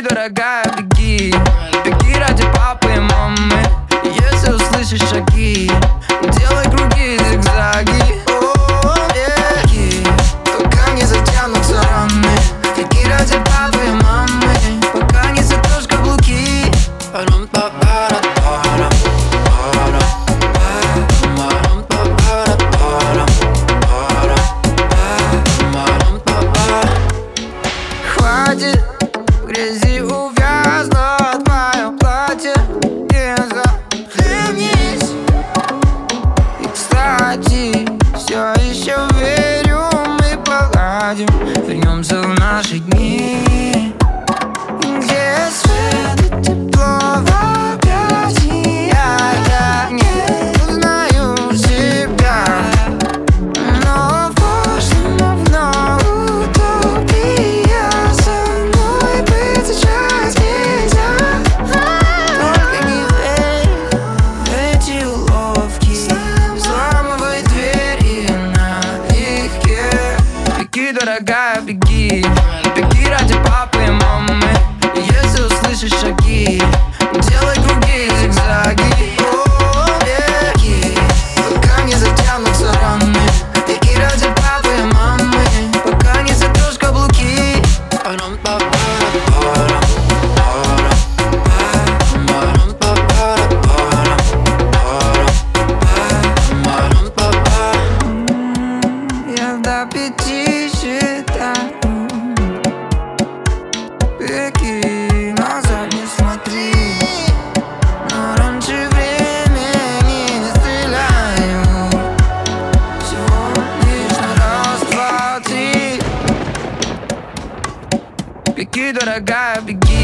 Дорогая, беги. Беги ради папы и мамы. Если услышишь шаги Делай круги, зигзаги. О, беги, пока не затянутся раны. Беги ради папы и мамы. Пока не затрешь каблуки. Хватит грязи увязнуть мое платье Не захлебнись. И, кстати, все еще верю Мы поладим, вернемся в наши дни Беги, дорогая, беги Беги раз, два, три Беги, дорогая, беги